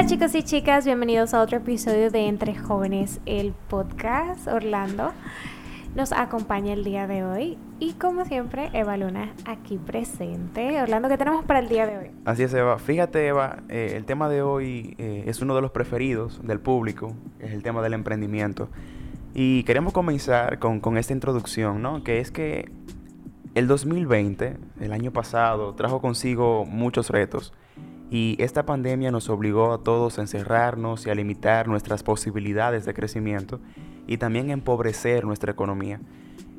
Hola chicos y chicas, bienvenidos a otro episodio de Entre Jóvenes, el podcast. Orlando nos acompaña el día de hoy y como siempre Eva Luna aquí presente. Orlando, ¿qué tenemos para el día de hoy? Así es Eva. Fíjate Eva, eh, el tema de hoy eh, es uno de los preferidos del público, es el tema del emprendimiento. Y queremos comenzar con, con esta introducción, ¿no? Que es que el 2020, el año pasado, trajo consigo muchos retos. Y esta pandemia nos obligó a todos a encerrarnos y a limitar nuestras posibilidades de crecimiento y también a empobrecer nuestra economía.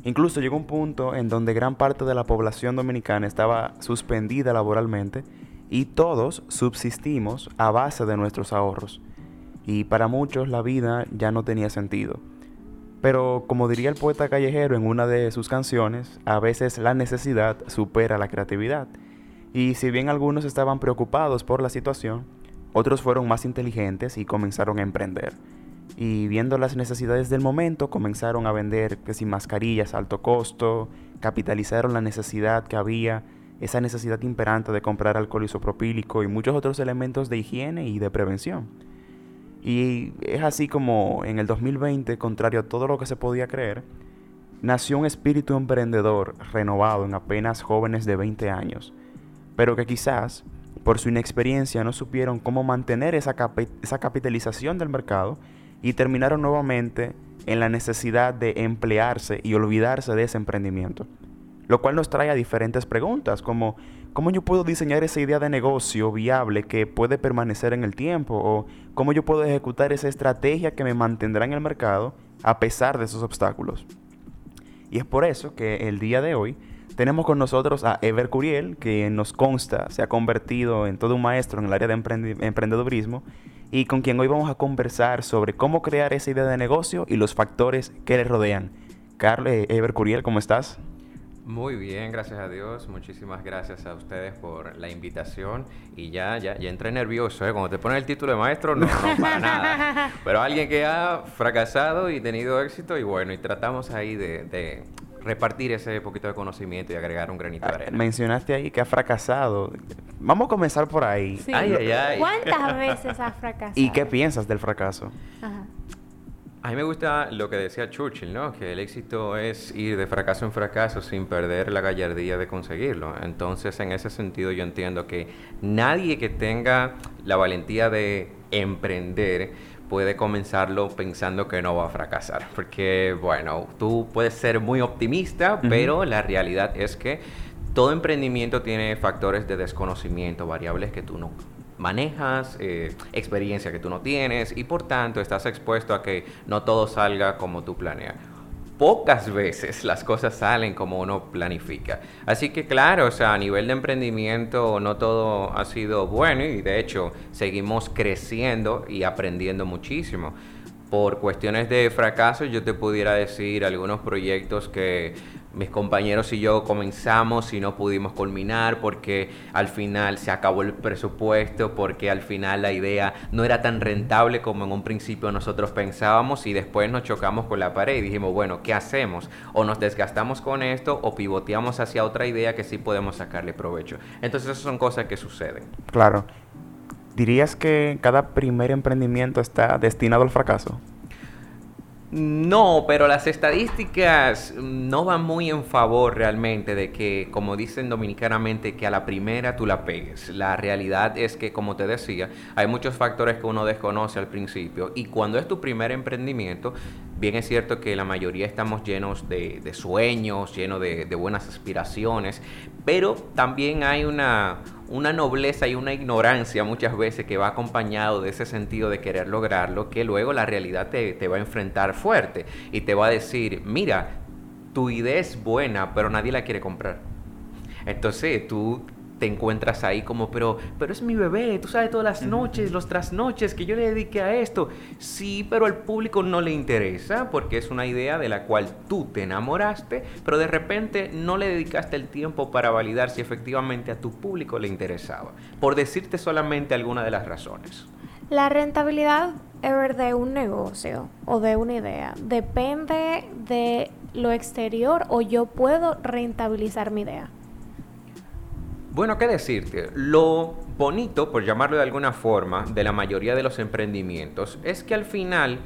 Incluso llegó un punto en donde gran parte de la población dominicana estaba suspendida laboralmente y todos subsistimos a base de nuestros ahorros. Y para muchos la vida ya no tenía sentido. Pero como diría el poeta callejero en una de sus canciones, a veces la necesidad supera la creatividad. Y si bien algunos estaban preocupados por la situación, otros fueron más inteligentes y comenzaron a emprender. Y viendo las necesidades del momento, comenzaron a vender que sin mascarillas a alto costo, capitalizaron la necesidad que había, esa necesidad imperante de comprar alcohol isopropílico y muchos otros elementos de higiene y de prevención. Y es así como en el 2020, contrario a todo lo que se podía creer, nació un espíritu emprendedor renovado en apenas jóvenes de 20 años, pero que quizás por su inexperiencia no supieron cómo mantener esa, esa capitalización del mercado y terminaron nuevamente en la necesidad de emplearse y olvidarse de ese emprendimiento. Lo cual nos trae a diferentes preguntas, como ¿cómo yo puedo diseñar esa idea de negocio viable que puede permanecer en el tiempo? ¿O cómo yo puedo ejecutar esa estrategia que me mantendrá en el mercado a pesar de esos obstáculos? Y es por eso que el día de hoy tenemos con nosotros a Ever Curiel, que nos consta se ha convertido en todo un maestro en el área de emprendedurismo y con quien hoy vamos a conversar sobre cómo crear esa idea de negocio y los factores que le rodean. Carlos, eh, Ever Curiel, ¿cómo estás? Muy bien, gracias a Dios. Muchísimas gracias a ustedes por la invitación. Y ya, ya, ya entré nervioso, ¿eh? Cuando te ponen el título de maestro, no, no, para nada. Pero alguien que ha fracasado y tenido éxito, y bueno, y tratamos ahí de, repartir ese poquito de conocimiento y agregar un granito de ah, arena. Mencionaste ahí que ha fracasado. Vamos a comenzar por ahí. Ay, ay, ay. ¿Cuántas veces has fracasado? ¿Y qué piensas del fracaso? Ajá. A mí me gusta lo que decía Churchill, ¿no? Que el éxito es ir de fracaso en fracaso sin perder la gallardía de conseguirlo. Entonces, en ese sentido, yo entiendo que nadie que tenga la valentía de emprender puede comenzarlo pensando que no va a fracasar. Porque, bueno, tú puedes ser muy optimista, pero la realidad es que todo emprendimiento tiene factores de desconocimiento, variables que tú no manejas, eh, experiencia que tú no tienes y por tanto estás expuesto a que no todo salga como tú planeas. Pocas veces las cosas salen como uno planifica. Así que claro, o sea, a nivel de emprendimiento no todo ha sido bueno y de hecho seguimos creciendo y aprendiendo muchísimo por cuestiones de fracaso, yo te pudiera decir algunos proyectos que mis compañeros y yo comenzamos y no pudimos culminar porque al final se acabó el presupuesto, porque al final la idea no era tan rentable como en un principio nosotros pensábamos y después nos chocamos con la pared y dijimos, bueno, ¿qué hacemos? O nos desgastamos con esto o pivoteamos hacia otra idea que sí podemos sacarle provecho. Entonces esas son cosas que suceden. Claro. ¿Dirías que cada primer emprendimiento está destinado al fracaso? No, pero las estadísticas no van muy en favor realmente de que, como dicen dominicanamente, que a la primera tú la pegues. La realidad es que, como te decía, hay muchos factores que uno desconoce al principio y cuando es tu primer emprendimiento, bien es cierto que la mayoría estamos llenos de, sueños, llenos de buenas aspiraciones, pero también hay una una nobleza y una ignorancia muchas veces que va acompañado de ese sentido de querer lograrlo, que luego la realidad te, te va a enfrentar fuerte y te va a decir, mira, tu idea es buena, pero nadie la quiere comprar. Entonces tú te encuentras ahí como, pero, pero es mi bebé, tú sabes todas las noches, los trasnoches que yo le dediqué a esto. Sí, pero al público no le interesa porque es una idea de la cual tú te enamoraste, pero de repente no le dedicaste el tiempo para validar si efectivamente a tu público le interesaba. Por decirte solamente alguna de las razones. La rentabilidad de un negocio o de una idea depende de lo exterior o yo puedo rentabilizar mi idea. Bueno, ¿qué decirte? Lo bonito, por llamarlo de alguna forma, de la mayoría de los emprendimientos es que al final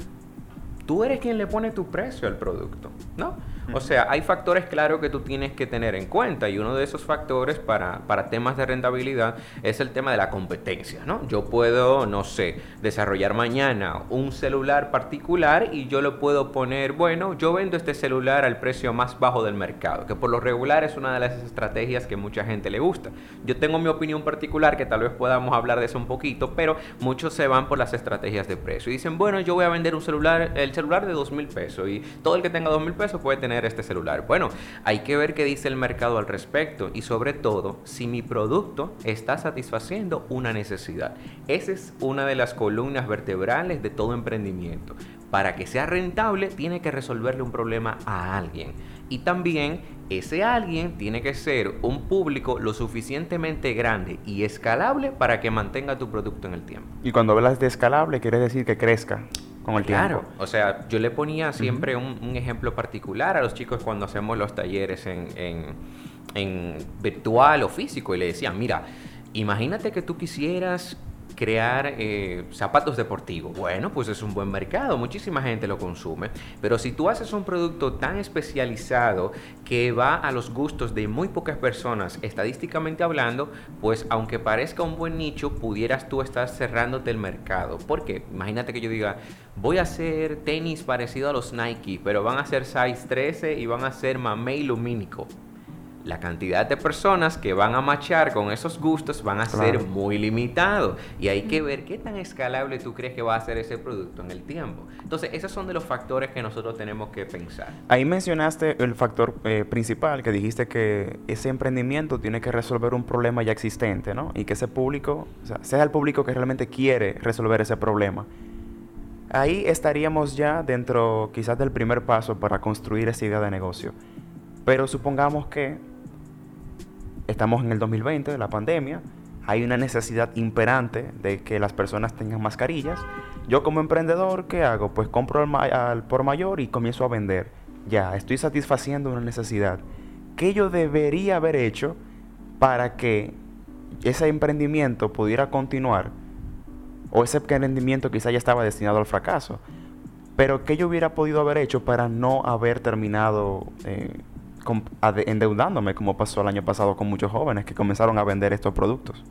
tú eres quien le pone tu precio al producto, ¿no? O sea, hay factores claros que tú tienes que tener en cuenta y uno de esos factores para, para, temas de rentabilidad es el tema de la competencia, ¿no? Yo puedo, no sé, desarrollar mañana un celular particular y yo lo puedo poner, bueno, yo vendo este celular al precio más bajo del mercado, que por lo regular es una de las estrategias que mucha gente le gusta. Yo tengo mi opinión particular, que tal vez podamos hablar de eso un poquito, pero muchos se van por las estrategias de precio y dicen, bueno, yo voy a vender un celular, el celular de dos mil pesos y todo el que tenga dos mil pesos puede tener este celular. Bueno, hay que ver qué dice el mercado al respecto y sobre todo si mi producto está satisfaciendo una necesidad. Esa es una de las columnas vertebrales de todo emprendimiento. Para que sea rentable tiene que resolverle un problema a alguien. Y también ese alguien tiene que ser un público lo suficientemente grande y escalable para que mantenga tu producto en el tiempo. Y cuando hablas de escalable, quiere decir que crezca con el claro, tiempo. o sea, yo le ponía siempre un, un, ejemplo particular a los chicos cuando hacemos los talleres en, en, en virtual o físico y le decía, mira, imagínate que tú quisieras crear eh, zapatos deportivos. Bueno, pues es un buen mercado, muchísima gente lo consume, pero si tú haces un producto tan especializado que va a los gustos de muy pocas personas, estadísticamente hablando, pues aunque parezca un buen nicho, pudieras tú estar cerrándote el mercado. Porque imagínate que yo diga, voy a hacer tenis parecido a los Nike, pero van a ser size 13 y van a ser mamey lumínico la cantidad de personas que van a machar con esos gustos van a claro. ser muy limitados. Y hay que ver qué tan escalable tú crees que va a ser ese producto en el tiempo. Entonces, esos son de los factores que nosotros tenemos que pensar. Ahí mencionaste el factor eh, principal, que dijiste que ese emprendimiento tiene que resolver un problema ya existente, ¿no? Y que ese público, o sea, sea el público que realmente quiere resolver ese problema. Ahí estaríamos ya dentro quizás del primer paso para construir esa idea de negocio. Pero supongamos que estamos en el 2020, la pandemia, hay una necesidad imperante de que las personas tengan mascarillas. Yo como emprendedor, ¿qué hago? Pues compro al, al, por mayor y comienzo a vender. Ya, estoy satisfaciendo una necesidad. ¿Qué yo debería haber hecho para que ese emprendimiento pudiera continuar? O ese emprendimiento quizá ya estaba destinado al fracaso. Pero ¿qué yo hubiera podido haber hecho para no haber terminado... Eh, endeudándome, como pasó el año pasado con muchos jóvenes que comenzaron a vender estos productos.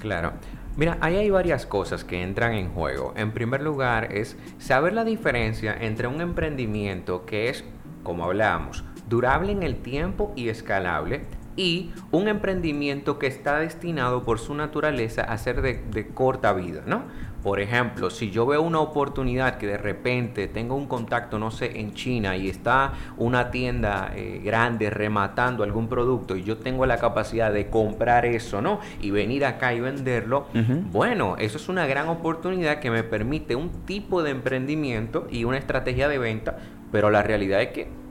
Claro. Mira, ahí hay varias cosas que entran en juego. En primer lugar es saber la diferencia entre un emprendimiento que es, como hablábamos, durable en el tiempo y escalable y un emprendimiento que está destinado por su naturaleza a ser de, de corta vida, ¿no? Por ejemplo, si yo veo una oportunidad que de repente tengo un contacto, no sé, en China y está una tienda eh, grande rematando algún producto y yo tengo la capacidad de comprar eso, ¿no? Y venir acá y venderlo, uh -huh. bueno, eso es una gran oportunidad que me permite un tipo de emprendimiento y una estrategia de venta, pero la realidad es que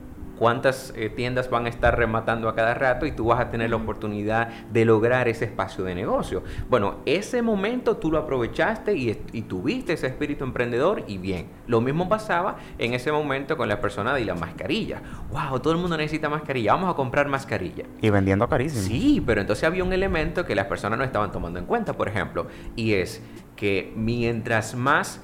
cuántas eh, tiendas van a estar rematando a cada rato y tú vas a tener la oportunidad de lograr ese espacio de negocio. Bueno, ese momento tú lo aprovechaste y, y, tuviste ese espíritu emprendedor y bien. Lo mismo pasaba en ese momento con la persona de la mascarilla. Wow, todo el mundo necesita mascarilla, vamos a comprar mascarilla. Y vendiendo carísimo. Sí, pero entonces había un elemento que las personas no estaban tomando en cuenta, por ejemplo, y es que mientras más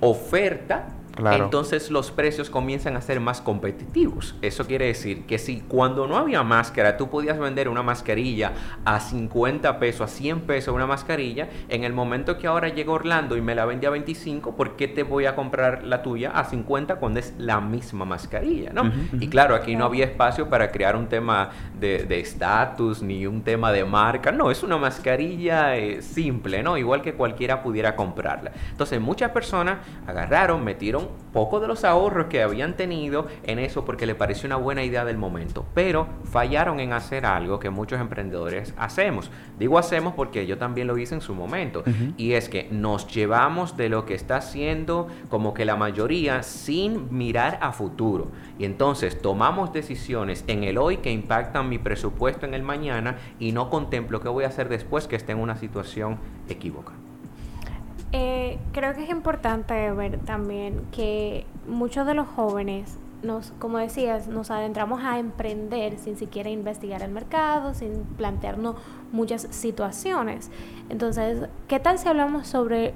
oferta Claro. Entonces los precios comienzan a ser más competitivos. Eso quiere decir que si cuando no había máscara tú podías vender una mascarilla a 50 pesos, a 100 pesos una mascarilla, en el momento que ahora llega Orlando y me la vende a 25, ¿por qué te voy a comprar la tuya a 50 cuando es la misma mascarilla? ¿no? Uh -huh, uh -huh. Y claro, aquí no había espacio para crear un tema de estatus ni un tema de marca. No, es una mascarilla eh, simple, ¿no? Igual que cualquiera pudiera comprarla. Entonces muchas personas agarraron, metieron poco de los ahorros que habían tenido en eso porque le pareció una buena idea del momento, pero fallaron en hacer algo que muchos emprendedores hacemos. Digo hacemos porque yo también lo hice en su momento, uh -huh. y es que nos llevamos de lo que está haciendo como que la mayoría sin mirar a futuro. Y entonces tomamos decisiones en el hoy que impactan mi presupuesto en el mañana y no contemplo qué voy a hacer después que esté en una situación equivocada. Eh, creo que es importante ver también que muchos de los jóvenes nos, como decías, nos adentramos a emprender sin siquiera investigar el mercado, sin plantearnos muchas situaciones. Entonces, ¿qué tal si hablamos sobre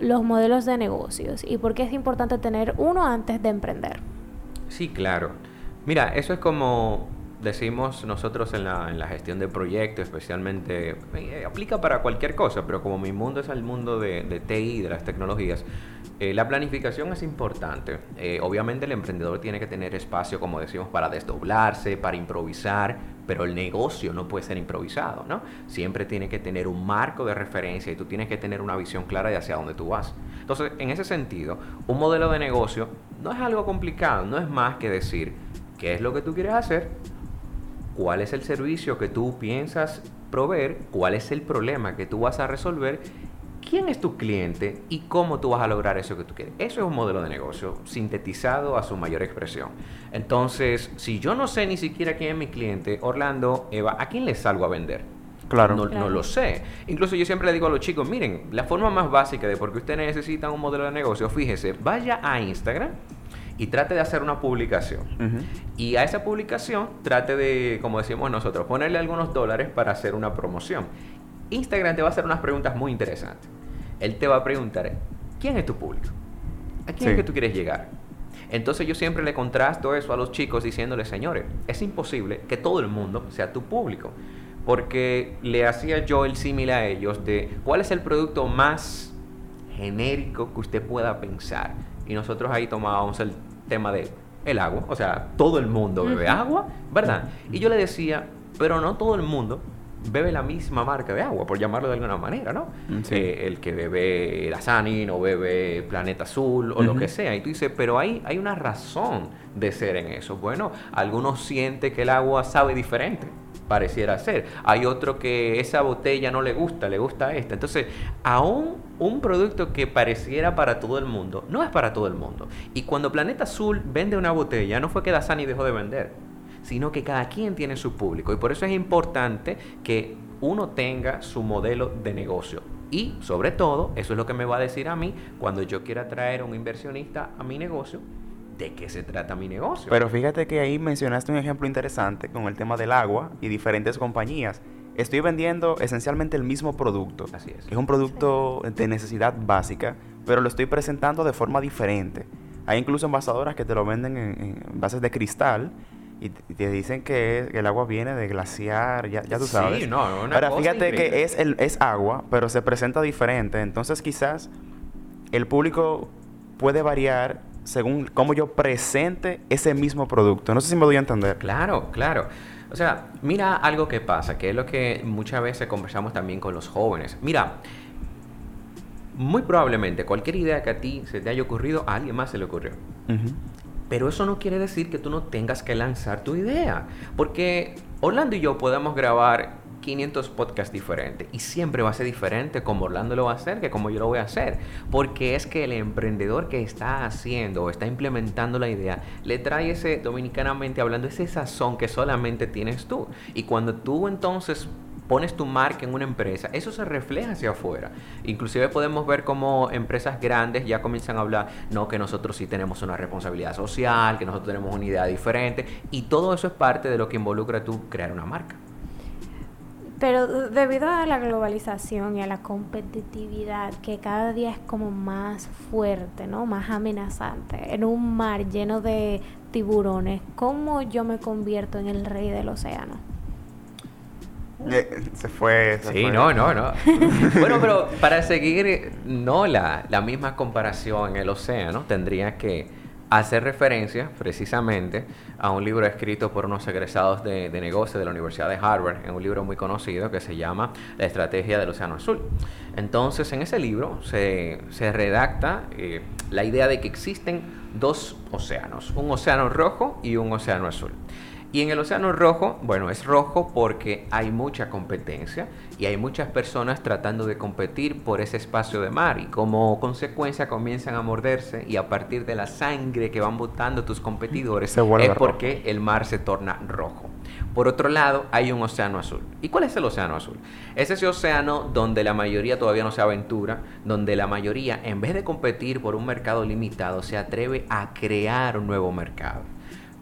los modelos de negocios y por qué es importante tener uno antes de emprender? Sí, claro. Mira, eso es como decimos nosotros en la, en la gestión de proyectos, especialmente, eh, aplica para cualquier cosa, pero como mi mundo es el mundo de, de TI, de las tecnologías, eh, la planificación es importante. Eh, obviamente el emprendedor tiene que tener espacio, como decimos, para desdoblarse, para improvisar, pero el negocio no puede ser improvisado, ¿no? Siempre tiene que tener un marco de referencia y tú tienes que tener una visión clara de hacia dónde tú vas. Entonces, en ese sentido, un modelo de negocio no es algo complicado, no es más que decir qué es lo que tú quieres hacer, cuál es el servicio que tú piensas proveer, cuál es el problema que tú vas a resolver quién es tu cliente y cómo tú vas a lograr eso que tú quieres. Eso es un modelo de negocio sintetizado a su mayor expresión. Entonces, si yo no sé ni siquiera quién es mi cliente, Orlando, Eva, ¿a quién le salgo a vender? Claro. No, no, lo sé. Incluso yo siempre le digo a los chicos, miren, la forma más básica de por qué ustedes necesitan un modelo de negocio, fíjese, vaya a Instagram y trate de hacer una publicación. Y a esa publicación trate de, como decimos nosotros, ponerle algunos dólares para hacer una promoción. Instagram te va a hacer unas preguntas muy interesantes. Él te va a preguntar, ¿quién es tu público? ¿A quién es que tú quieres llegar? Entonces yo siempre le contrasto eso a los chicos diciéndoles, señores, es imposible que todo el mundo sea tu público. Porque le hacía yo el símil a ellos de cuál es el producto más genérico que usted pueda pensar. Y nosotros ahí tomábamos el tema de el agua. O sea, todo el mundo bebe agua, ¿verdad? Y yo le decía, pero no todo el mundo bebe la misma marca de agua, por llamarlo de alguna manera, ¿no? Mm, eh, el que bebe la Sanin o bebe Planeta Azul o lo que sea. Y tú dices, pero hay, hay una razón de ser en eso. Bueno, algunos sienten que el agua sabe diferente pareciera ser. Hay otro que esa botella no le gusta, le gusta esta. Entonces, aún un producto que pareciera para todo el mundo, no es para todo el mundo. Y cuando Planeta Azul vende una botella, no fue que Dasani dejó de vender sino que cada quien tiene su público. Y por eso es importante que uno tenga su modelo de negocio. Y sobre todo, eso es lo que me va a decir a mí cuando yo quiera traer a un inversionista a mi negocio, de qué se trata mi negocio. Pero fíjate que ahí mencionaste un ejemplo interesante con el tema del agua y diferentes compañías. Estoy vendiendo esencialmente el mismo producto. Así es. es un producto de necesidad básica, pero lo estoy presentando de forma diferente. Hay incluso envasadoras que te lo venden en, en bases de cristal y te dicen que el agua viene de glaciar, ya, ya tú sabes. Sí, no, una Ahora, fíjate que es, el, es agua, pero se presenta diferente. Entonces, quizás el público puede variar según cómo yo presente ese mismo producto. No sé si me doy a entender. Claro, claro. O sea, mira algo que pasa, que es lo que muchas veces conversamos también con los jóvenes. Mira, muy probablemente cualquier idea que a ti se te haya ocurrido, a alguien más se le ocurrió. Pero eso no quiere decir que tú no tengas que lanzar tu idea. Porque Orlando y yo podemos grabar 500 podcasts diferentes y siempre va a ser diferente como Orlando lo va a hacer que como yo lo voy a hacer. Porque es que el emprendedor que está haciendo o está implementando la idea le trae ese, dominicanamente hablando, ese sazón que solamente tienes tú. Y cuando tú entonces pones tu marca en una empresa, eso se refleja hacia afuera. Inclusive podemos ver cómo empresas grandes ya comienzan a hablar, no, que nosotros sí tenemos una responsabilidad social, que nosotros tenemos una idea diferente, y todo eso es parte de lo que involucra tú crear una marca. Pero debido a la globalización y a la competitividad que cada día es como más fuerte, ¿no? Más amenazante, en un mar lleno de tiburones, ¿cómo yo me convierto en el rey del océano? Eh, se fue. sí, no, no, no. bueno, pero para seguir, no la, la misma comparación en el océano, tendría que hacer referencia precisamente a un libro escrito por unos egresados de, de negocios de la Universidad de Harvard, en un libro muy conocido que se llama La Estrategia del Océano Azul. Entonces, en ese libro se, se redacta eh, la idea de que existen dos océanos, un océano rojo y un océano azul. Y en el Océano Rojo, bueno, es rojo porque hay mucha competencia y hay muchas personas tratando de competir por ese espacio de mar y como consecuencia comienzan a morderse y a partir de la sangre que van botando tus competidores es porque el mar se torna rojo. Por otro lado, hay un océano azul. ¿Y cuál es el océano azul? Es ese océano donde la mayoría todavía no se aventura, donde la mayoría, en vez de competir por un mercado limitado, se atreve a crear un nuevo mercado.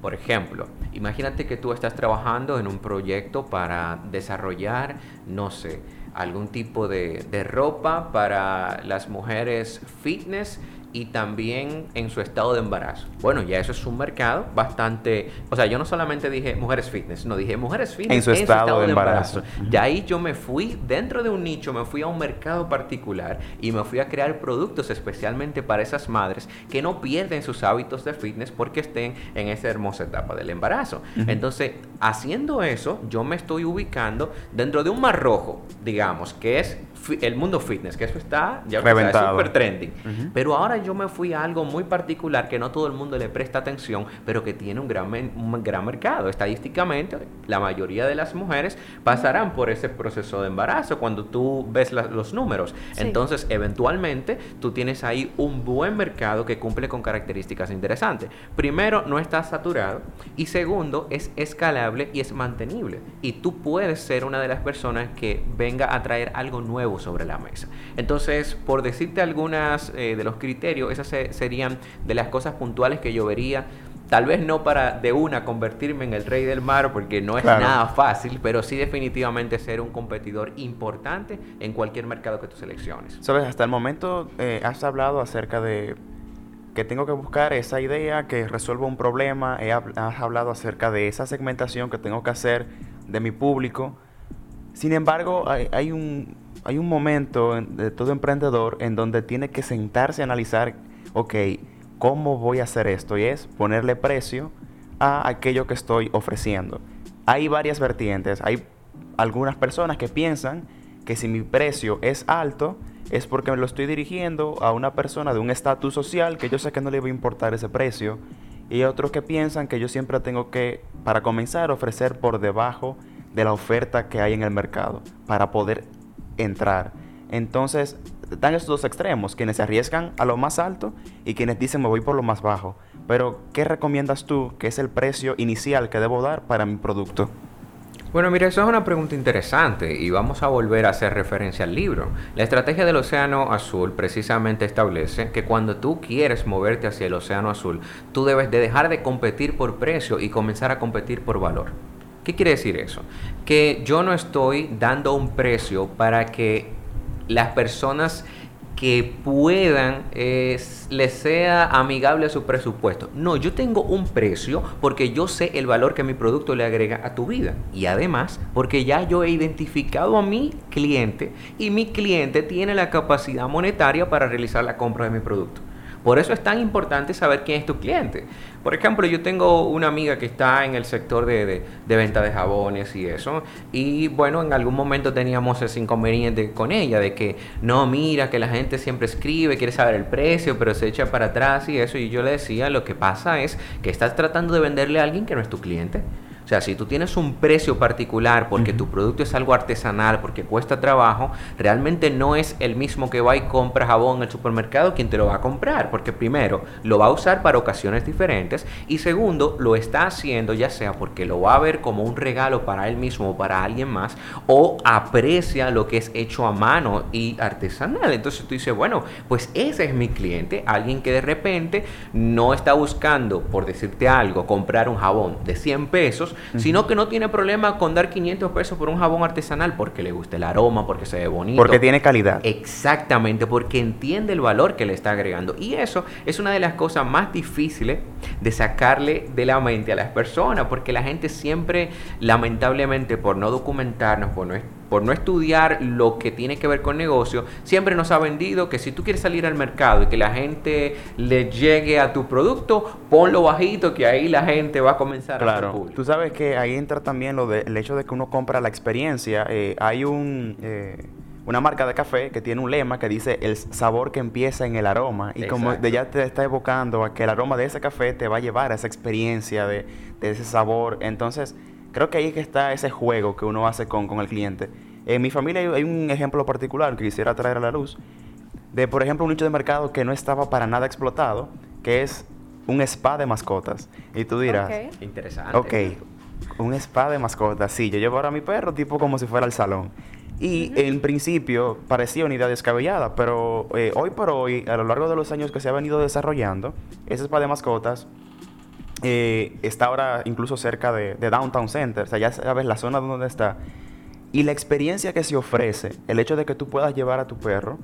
Por ejemplo, imagínate que tú estás trabajando en un proyecto para desarrollar, no sé, algún tipo de, de ropa para las mujeres fitness y también en su estado de embarazo. Bueno, ya eso es un mercado bastante, o sea, yo no solamente dije mujeres fitness, no dije mujeres fitness en su, estado, de embarazo. Ya ahí yo me fui dentro de un nicho, me fui a un mercado particular y me fui a crear productos especialmente para esas madres que no pierden sus hábitos de fitness porque estén en esa hermosa etapa del embarazo. Entonces, haciendo eso, yo me estoy ubicando dentro de un mar rojo, digamos, que es el mundo fitness, que eso está ya súper trending. Pero ahora yo me fui a algo muy particular que no todo el mundo le presta atención, pero que tiene un gran, un gran mercado. Estadísticamente, la mayoría de las mujeres pasarán por ese proceso de embarazo cuando tú ves los números. Entonces, eventualmente, tú tienes ahí un buen mercado que cumple con características interesantes. Primero, no está saturado. Y segundo, es escalable y es mantenible. Y tú puedes ser una de las personas que venga a traer algo nuevo sobre la mesa. Entonces, por decirte algunas eh, de los criterios, esas serían de las cosas puntuales que yo vería. Tal vez no para de una convertirme en el rey del mar, porque no es nada fácil, pero sí definitivamente ser un competidor importante en cualquier mercado que tú selecciones. Sabes, hasta el momento eh, has hablado acerca de que tengo que buscar esa idea que resuelva un problema, has hablado acerca de esa segmentación que tengo que hacer de mi público. Sin embargo, hay un, hay un momento de todo emprendedor en donde tiene que sentarse a analizar, ok, ¿cómo voy a hacer esto? Y es ponerle precio a aquello que estoy ofreciendo. Hay varias vertientes. Hay algunas personas que piensan que si mi precio es alto, es porque me lo estoy dirigiendo a una persona de un estatus social que yo sé que no le va a importar ese precio. Y otros que piensan que yo siempre tengo que, para comenzar, ofrecer por debajo de la oferta que hay en el mercado para poder entrar. Entonces, están estos dos extremos, quienes se arriesgan a lo más alto y quienes dicen me voy por lo más bajo. Pero, ¿qué recomiendas tú que es el precio inicial que debo dar para mi producto? Bueno, mira, eso es una pregunta interesante y vamos a volver a hacer referencia al libro. La estrategia del Océano Azul precisamente establece que cuando tú quieres moverte hacia el Océano Azul, tú debes de dejar de competir por precio y comenzar a competir por valor. ¿Qué quiere decir eso? Que yo no estoy dando un precio para que las personas que puedan les sea amigable a su presupuesto. No, yo tengo un precio porque yo sé el valor que mi producto le agrega a tu vida. Y además porque ya yo he identificado a mi cliente y mi cliente tiene la capacidad monetaria para realizar la compra de mi producto. Por eso es tan importante saber quién es tu cliente. Por ejemplo, yo tengo una amiga que está en el sector de, venta de jabones y eso. Y bueno, en algún momento teníamos ese inconveniente con ella de que no, mira, que la gente siempre escribe, quiere saber el precio, pero se echa para atrás y eso. Y yo le decía, lo que pasa es que estás tratando de venderle a alguien que no es tu cliente. O sea, si tú tienes un precio particular porque tu producto es algo artesanal, porque cuesta trabajo, realmente no es el mismo que va y compra jabón en el supermercado quien te lo va a comprar, porque primero lo va a usar para ocasiones diferentes y segundo lo está haciendo ya sea porque lo va a ver como un regalo para él mismo o para alguien más o aprecia lo que es hecho a mano y artesanal. Entonces tú dices, bueno, pues ese es mi cliente, alguien que de repente no está buscando, por decirte algo, comprar un jabón de 100 pesos, sino que no tiene problema con dar 500 pesos por un jabón artesanal porque le gusta el aroma, porque se ve bonito. Porque tiene calidad. Exactamente, porque entiende el valor que le está agregando. Y eso es una de las cosas más difíciles de sacarle de la mente a las personas, porque la gente siempre, lamentablemente, por no documentarnos, por no por no estudiar lo que tiene que ver con negocio, siempre nos ha vendido que si tú quieres salir al mercado y que la gente le llegue a tu producto, ponlo bajito que ahí la gente va a comenzar claro. a Claro, tú sabes que ahí entra también lo de, el hecho de que uno compra la experiencia. Eh, hay un... Eh, una marca de café que tiene un lema que dice el sabor que empieza en el aroma y como de ya te está evocando a que el aroma de ese café te va a llevar a esa experiencia de, de ese sabor. Entonces, Creo que ahí es que está ese juego que uno hace con, el cliente. En mi familia hay, un ejemplo particular que quisiera traer a la luz. De, por ejemplo, un nicho de mercado que no estaba para nada explotado, que es un spa de mascotas. Y tú dirás... Interesante. Ok, un spa de mascotas. Sí, yo llevo ahora a mi perro tipo como si fuera al salón. Y en principio parecía una idea descabellada, pero eh, hoy por hoy, a lo largo de los años que se ha venido desarrollando, ese spa de mascotas eh, está ahora incluso cerca de, de, Downtown Center, o sea, ya sabes la zona donde está. Y la experiencia que se ofrece, el hecho de que tú puedas llevar a tu perro,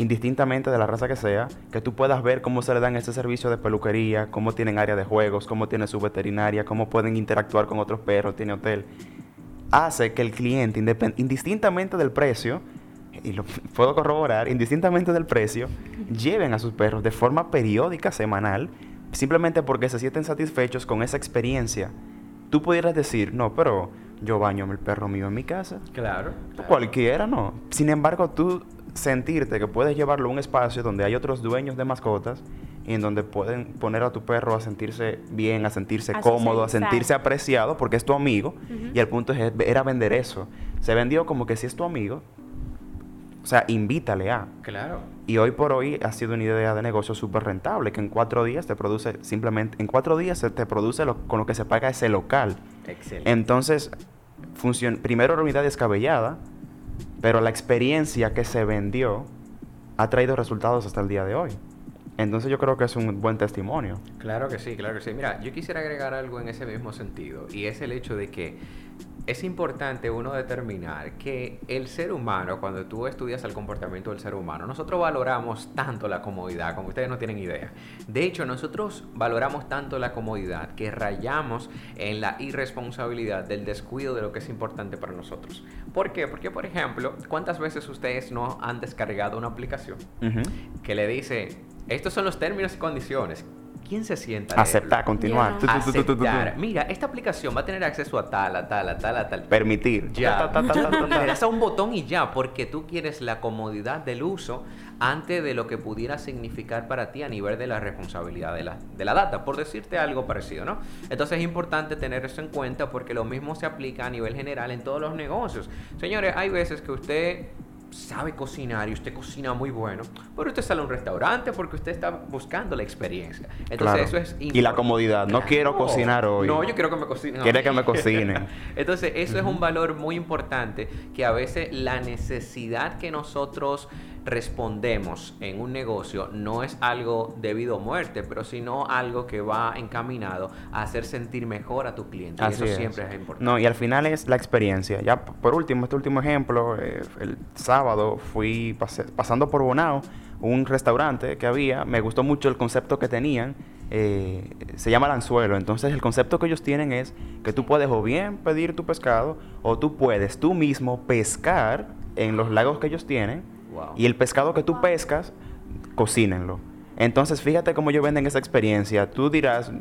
indistintamente de la raza que sea, que tú puedas ver cómo se le dan ese servicio de peluquería, cómo tienen área de juegos, cómo tiene su veterinaria, cómo pueden interactuar con otros perros, tiene hotel, hace que el cliente, indistintamente del precio, y lo puedo corroborar, indistintamente del precio, lleven a sus perros de forma periódica, semanal, simplemente porque se sienten satisfechos con esa experiencia. Tú pudieras decir, no, pero yo baño a mi perro mío en mi casa. Claro. Cualquiera, no. Sin embargo, tú sentirte que puedes llevarlo a un espacio donde hay otros dueños de mascotas y en donde pueden poner a tu perro a sentirse bien, a sentirse cómodo, a sentirse apreciado porque es tu amigo. Y el punto es, era vender eso. Se vendió como que si es tu amigo, o sea, invítale a. Claro. Y hoy por hoy ha sido una idea de negocio súper rentable, que en cuatro días te produce, simplemente, en cuatro días se te produce lo, con lo que se paga ese local. Excelente. Entonces, funciona, primero la unidad descabellada, pero la experiencia que se vendió ha traído resultados hasta el día de hoy. Entonces yo creo que es un buen testimonio. Claro que sí, claro que sí. Mira, yo quisiera agregar algo en ese mismo sentido y es el hecho de que es importante uno determinar que el ser humano, cuando tú estudias el comportamiento del ser humano, nosotros valoramos tanto la comodidad, como ustedes no tienen idea. De hecho, nosotros valoramos tanto la comodidad que rayamos en la irresponsabilidad del descuido de lo que es importante para nosotros. ¿Por qué? Porque, por ejemplo, ¿cuántas veces ustedes no han descargado una aplicación que le dice, estos son los términos y condiciones? ¿Quién se sienta? Aceptar, continuar. Mira, esta aplicación va a tener acceso a tal, a tal, a tal, a tal. Permitir. Ya. Le das a un botón y ya, porque tú quieres la comodidad del uso antes de lo que pudiera significar para ti a nivel de la responsabilidad de la, de la data, por decirte algo parecido, ¿no? Entonces es importante tener eso en cuenta porque lo mismo se aplica a nivel general en todos los negocios. Señores, hay veces que usted sabe cocinar y usted cocina muy bueno, pero usted sale a un restaurante porque usted está buscando la experiencia. Entonces eso es Y la comodidad, no quiero cocinar hoy. No, yo quiero que me cocinen. Quiere que me cocinen. Entonces eso es un valor muy importante que a veces la necesidad que nosotros respondemos en un negocio no es algo debido a muerte, pero sino algo que va encaminado a hacer sentir mejor a tu cliente. y eso siempre es importante. No, y al final es la experiencia. Ya por último, este último ejemplo, eh, el sábado fui pasando por Bonao, un restaurante que había, me gustó mucho el concepto que tenían. Eh, se llama el anzuelo. Entonces el concepto que ellos tienen es que tú puedes o bien pedir tu pescado o tú puedes tú mismo pescar en los lagos que ellos tienen y el pescado que tú pescas, cocínenlo. Entonces, fíjate cómo ellos venden esa experiencia. Tú dirás,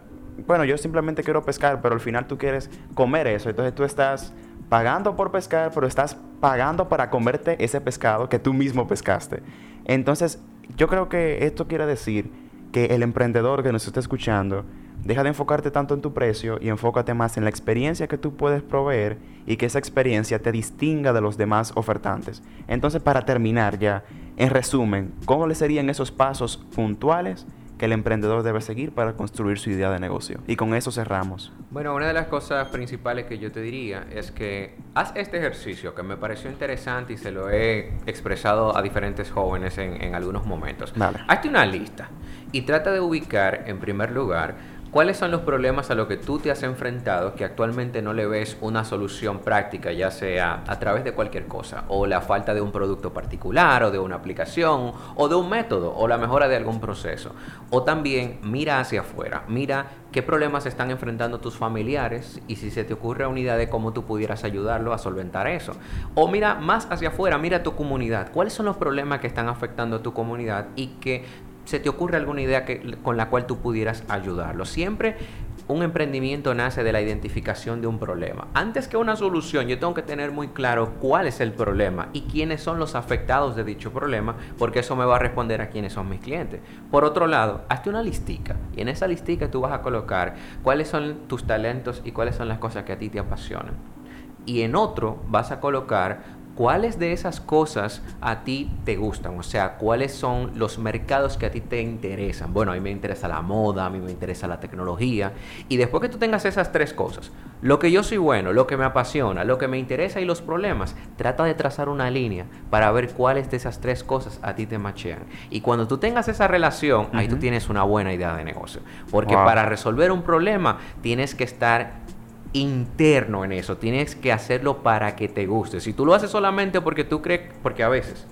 bueno, yo simplemente quiero pescar, pero al final tú quieres comer eso. Entonces tú estás pagando por pescar, pero estás pagando para comerte ese pescado que tú mismo pescaste. Entonces, yo creo que esto quiere decir que el emprendedor que nos está escuchando Deja de enfocarte tanto en tu precio y enfócate más en la experiencia que tú puedes proveer y que esa experiencia te distinga de los demás ofertantes. Entonces, para terminar ya, en resumen, ¿cómo le serían esos pasos puntuales que el emprendedor debe seguir para construir su idea de negocio? Y con eso cerramos. Bueno, una de las cosas principales que yo te diría es que haz este ejercicio que me pareció interesante y se lo he expresado a diferentes jóvenes en, algunos momentos. Hazte una lista y trata de ubicar en primer lugar ¿Cuáles son los problemas a los que tú te has enfrentado que actualmente no le ves una solución práctica, ya sea a través de cualquier cosa, o la falta de un producto particular, o de una aplicación, o de un método, o la mejora de algún proceso? O también mira hacia afuera, mira qué problemas están enfrentando tus familiares y si se te ocurre una idea de cómo tú pudieras ayudarlo a solventar eso. O mira más hacia afuera, mira tu comunidad, cuáles son los problemas que están afectando a tu comunidad y que se te ocurre alguna idea que, con la cual tú pudieras ayudarlo. Siempre un emprendimiento nace de la identificación de un problema. Antes que una solución, yo tengo que tener muy claro cuál es el problema y quiénes son los afectados de dicho problema, porque eso me va a responder a quiénes son mis clientes. Por otro lado, hazte una listica y en esa listica tú vas a colocar cuáles son tus talentos y cuáles son las cosas que a ti te apasionan. Y en otro vas a colocar cuáles de esas cosas a ti te gustan, o sea, cuáles son los mercados que a ti te interesan. Bueno, a mí me interesa la moda, a mí me interesa la tecnología, y después que tú tengas esas tres cosas, lo que yo soy bueno, lo que me apasiona, lo que me interesa y los problemas, trata de trazar una línea para ver cuáles de esas tres cosas a ti te machean. Y cuando tú tengas esa relación, ahí tú tienes una buena idea de negocio. Porque para resolver un problema tienes que estar interno en eso. Tienes que hacerlo para que te guste. Si tú lo haces solamente porque tú crees, porque a veces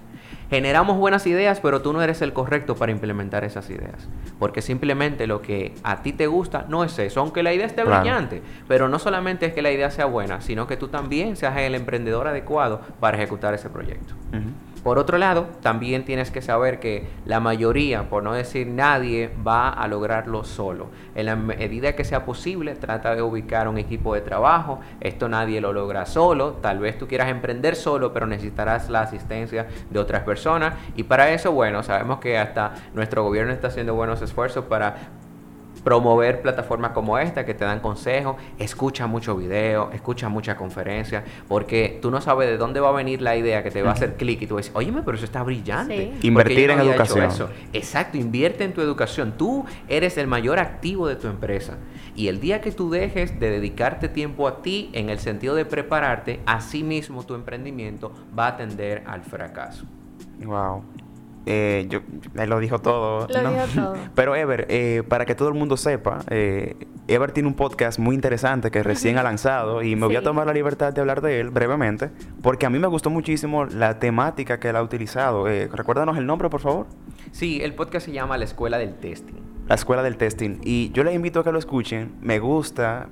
generamos buenas ideas, pero tú no eres el correcto para implementar esas ideas. Porque simplemente lo que a ti te gusta no es eso, aunque la idea esté brillante. Pero no solamente es que la idea sea buena, sino que tú también seas el emprendedor adecuado para ejecutar ese proyecto. Por otro lado, también tienes que saber que la mayoría, por no decir nadie, va a lograrlo solo. En la medida que sea posible, trata de ubicar un equipo de trabajo. Esto nadie lo logra solo. Tal vez tú quieras emprender solo, pero necesitarás la asistencia de otras personas. Y para eso, bueno, sabemos que hasta nuestro gobierno está haciendo buenos esfuerzos para promover plataformas como esta que te dan consejos, escucha mucho video, escucha mucha conferencia, porque tú no sabes de dónde va a venir la idea que te va a hacer clic y tú dices, oye, pero eso está brillante. Invertir en educación. Exacto, invierte en tu educación. Tú eres el mayor activo de tu empresa. Y el día que tú dejes de dedicarte tiempo a ti en el sentido de prepararte, así mismo tu emprendimiento va a tender al fracaso. Wow. Eh, yo, él lo dijo todo. Lo dijo todo. Pero Ever, eh, para que todo el mundo sepa, eh, Ever tiene un podcast muy interesante que recién ha lanzado y me voy a tomar la libertad de hablar de él brevemente, porque a mí me gustó muchísimo la temática que él ha utilizado. Eh, recuérdanos el nombre, por favor. Sí, el podcast se llama La Escuela del Testing. La Escuela del Testing. Y yo les invito a que lo escuchen. Me gusta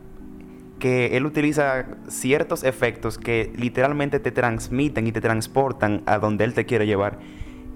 que él utiliza ciertos efectos que literalmente te transmiten y te transportan a donde él te quiere llevar.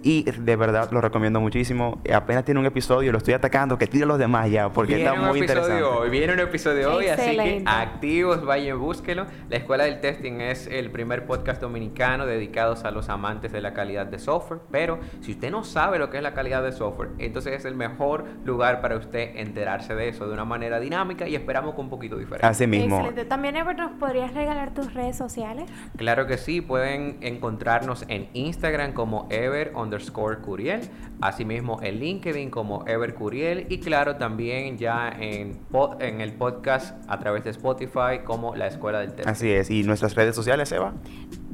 Y de verdad lo recomiendo muchísimo. Apenas tiene un episodio, lo estoy atacando, que tire los demás ya, porque está muy interesante. Hoy, viene un episodio hoy, así que activos, vayan, búsquelo. La Escuela del Testing es el primer podcast dominicano dedicado a los amantes de la calidad de software. Pero si usted no sabe lo que es la calidad de software, entonces es el mejor lugar para usted enterarse de eso de una manera dinámica y esperamos que un poquito diferente. Así mismo. Excelente. También, Ever, ¿nos podrías regalar tus redes sociales? Claro que sí, pueden encontrarnos en Instagram como Ever underscore Curiel. Asimismo en LinkedIn como Ever Curiel. Y claro, también ya en, en el podcast a través de Spotify como La Escuela del Test. Así es. ¿Y nuestras redes sociales, Eva?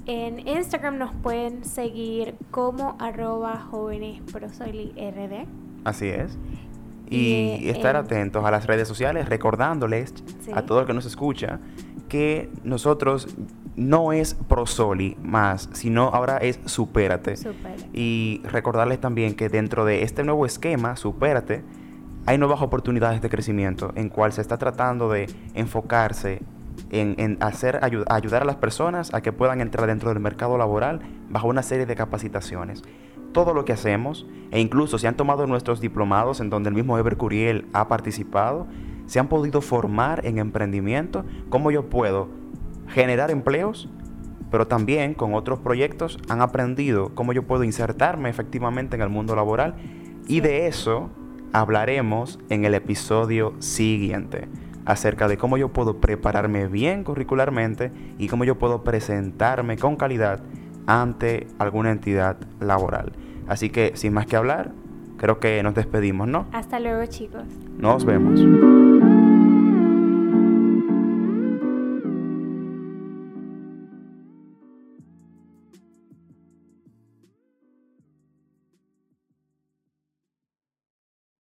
En Instagram nos pueden seguir como arroba jóvenes rd. Así es. Y, estar atentos a las redes sociales, recordándoles a todo el que nos escucha que nosotros no es prosoli más, sino ahora es supérate. Y recordarles también que dentro de este nuevo esquema, supérate, hay nuevas oportunidades de crecimiento en cual se está tratando de enfocarse en, hacer ayudar a las personas a que puedan entrar dentro del mercado laboral bajo una serie de capacitaciones. Todo lo que hacemos, e incluso se han tomado nuestros diplomados en donde el mismo Ever Curiel ha participado, se han podido formar en emprendimiento, cómo yo puedo generar empleos, pero también con otros proyectos han aprendido cómo yo puedo insertarme efectivamente en el mundo laboral y de eso hablaremos en el episodio siguiente acerca de cómo yo puedo prepararme bien curricularmente y cómo yo puedo presentarme con calidad ante alguna entidad laboral. Así que sin más que hablar, creo que nos despedimos, ¿no? Hasta luego chicos. Nos vemos.